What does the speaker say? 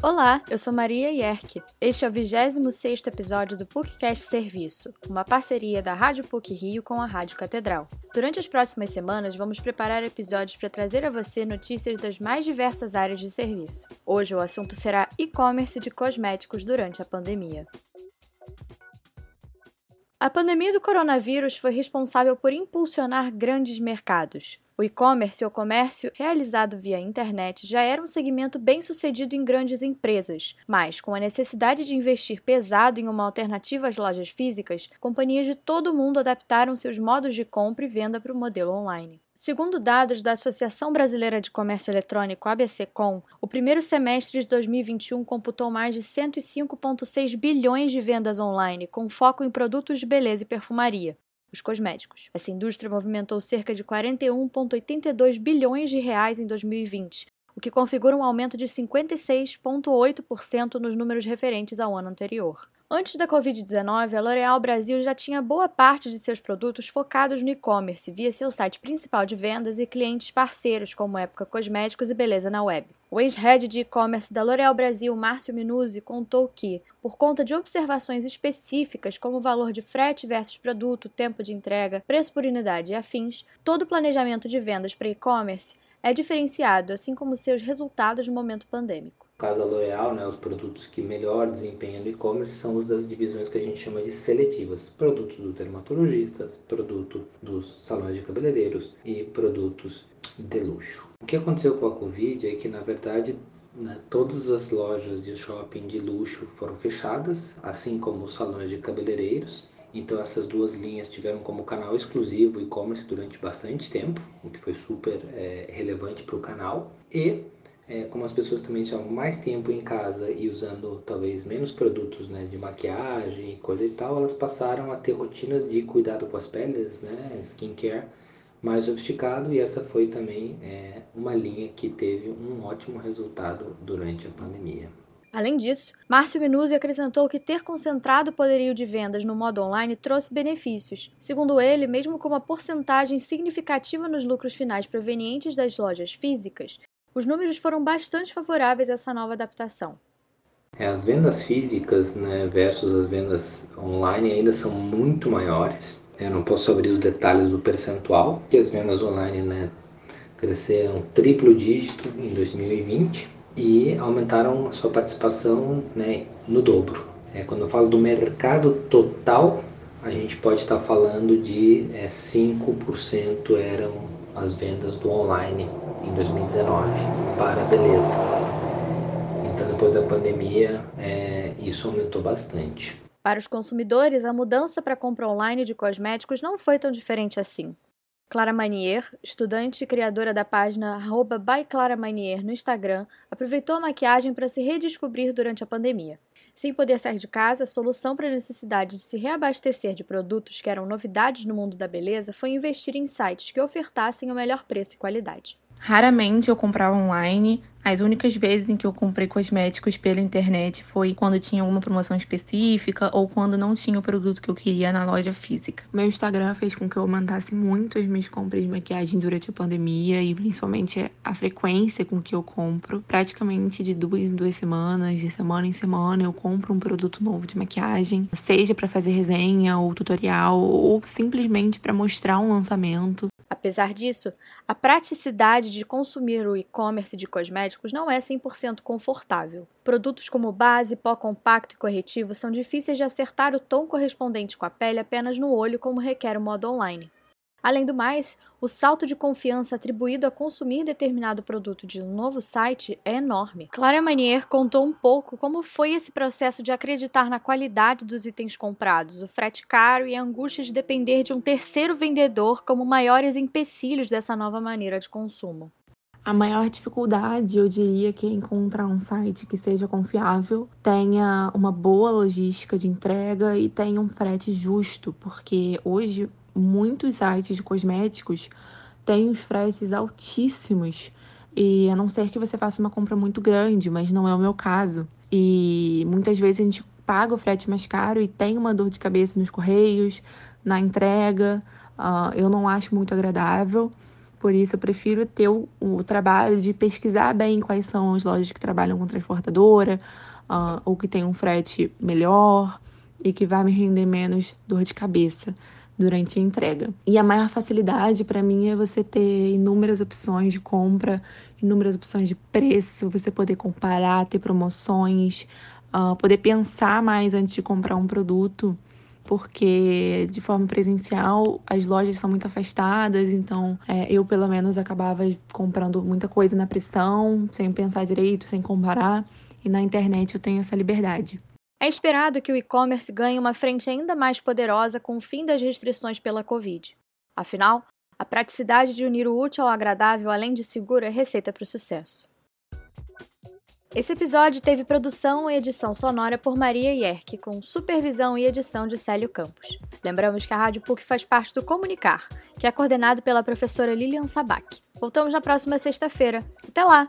Olá, eu sou Maria Yerke. Este é o 26º episódio do PUCcast Serviço, uma parceria da Rádio PUC Rio com a Rádio Catedral. Durante as próximas semanas, vamos preparar episódios para trazer a você notícias das mais diversas áreas de serviço. Hoje o assunto será e-commerce de cosméticos durante a pandemia. A pandemia do coronavírus foi responsável por impulsionar grandes mercados. O e-commerce ou comércio realizado via internet já era um segmento bem sucedido em grandes empresas, mas com a necessidade de investir pesado em uma alternativa às lojas físicas, companhias de todo o mundo adaptaram seus modos de compra e venda para o modelo online. Segundo dados da Associação Brasileira de Comércio Eletrônico, ABCcom, o primeiro semestre de 2021 computou mais de 105,6 bilhões de vendas online, com foco em produtos de beleza e perfumaria os cosméticos. Essa indústria movimentou cerca de 41,82 bilhões de reais em 2020, o que configura um aumento de 56,8% nos números referentes ao ano anterior. Antes da Covid-19, a L'Oréal Brasil já tinha boa parte de seus produtos focados no e-commerce via seu site principal de vendas e clientes parceiros como Época Cosméticos e Beleza na Web. O ex-head de e-commerce da L'Oréal Brasil, Márcio Minuzzi, contou que, por conta de observações específicas como o valor de frete versus produto, tempo de entrega, preço por unidade e afins, todo o planejamento de vendas para e-commerce é diferenciado, assim como seus resultados no momento pandêmico. Caso da L'Oréal, né, os produtos que melhor desempenham no e-commerce são os das divisões que a gente chama de seletivas. Produtos do dermatologista, produto dos salões de cabeleireiros e produtos de luxo. O que aconteceu com a Covid é que, na verdade, né, todas as lojas de shopping de luxo foram fechadas, assim como os salões de cabeleireiros. Então essas duas linhas tiveram como canal exclusivo e-commerce durante bastante tempo, o que foi super é, relevante para o canal. E é, como as pessoas também estavam mais tempo em casa e usando talvez menos produtos né, de maquiagem e coisa e tal, elas passaram a ter rotinas de cuidado com as peles, né, skincare mais sofisticado e essa foi também é, uma linha que teve um ótimo resultado durante a pandemia. Além disso, Márcio Minuzzi acrescentou que ter concentrado o poderio de vendas no modo online trouxe benefícios. Segundo ele, mesmo com uma porcentagem significativa nos lucros finais provenientes das lojas físicas, os números foram bastante favoráveis a essa nova adaptação. É, as vendas físicas né, versus as vendas online ainda são muito maiores. Eu não posso abrir os detalhes do percentual, que as vendas online né, cresceram triplo dígito em 2020 e aumentaram sua participação né, no dobro. É, quando eu falo do mercado total, a gente pode estar falando de é, 5% eram as vendas do online em 2019 para a beleza. Então, depois da pandemia, é, isso aumentou bastante. Para os consumidores, a mudança para a compra online de cosméticos não foi tão diferente assim. Clara Manier, estudante e criadora da página @byclaramanier no Instagram, aproveitou a maquiagem para se redescobrir durante a pandemia. Sem poder sair de casa, a solução para a necessidade de se reabastecer de produtos que eram novidades no mundo da beleza foi investir em sites que ofertassem o melhor preço e qualidade. Raramente eu comprava online, as únicas vezes em que eu comprei cosméticos pela internet foi quando tinha alguma promoção específica ou quando não tinha o produto que eu queria na loja física. Meu Instagram fez com que eu aumentasse muito as minhas compras de maquiagem durante a pandemia e principalmente a frequência com que eu compro. Praticamente de duas em duas semanas, de semana em semana, eu compro um produto novo de maquiagem, seja para fazer resenha ou tutorial ou simplesmente para mostrar um lançamento. Apesar disso, a praticidade de consumir o e-commerce de cosméticos não é 100% confortável. Produtos como base, pó compacto e corretivo são difíceis de acertar o tom correspondente com a pele apenas no olho, como requer o modo online. Além do mais, o salto de confiança atribuído a consumir determinado produto de um novo site é enorme. Clara Manier contou um pouco como foi esse processo de acreditar na qualidade dos itens comprados, o frete caro e a angústia de depender de um terceiro vendedor como maiores empecilhos dessa nova maneira de consumo. A maior dificuldade, eu diria, que é encontrar um site que seja confiável, tenha uma boa logística de entrega e tenha um frete justo, porque hoje muitos sites de cosméticos têm os fretes altíssimos. E a não ser que você faça uma compra muito grande, mas não é o meu caso. E muitas vezes a gente paga o frete mais caro e tem uma dor de cabeça nos correios, na entrega. Uh, eu não acho muito agradável. Por isso, eu prefiro ter o, o trabalho de pesquisar bem quais são as lojas que trabalham com transportadora, uh, ou que tem um frete melhor e que vai me render menos dor de cabeça durante a entrega. E a maior facilidade para mim é você ter inúmeras opções de compra, inúmeras opções de preço, você poder comparar, ter promoções, uh, poder pensar mais antes de comprar um produto porque de forma presencial as lojas são muito afastadas, então é, eu pelo menos acabava comprando muita coisa na pressão, sem pensar direito, sem comparar, e na internet eu tenho essa liberdade. É esperado que o e-commerce ganhe uma frente ainda mais poderosa com o fim das restrições pela Covid. Afinal, a praticidade de unir o útil ao agradável, além de seguro, é receita para o sucesso. Esse episódio teve produção e edição sonora por Maria Yerke, com supervisão e edição de Célio Campos. Lembramos que a Rádio PUC faz parte do Comunicar, que é coordenado pela professora Lilian Sabac. Voltamos na próxima sexta-feira. Até lá!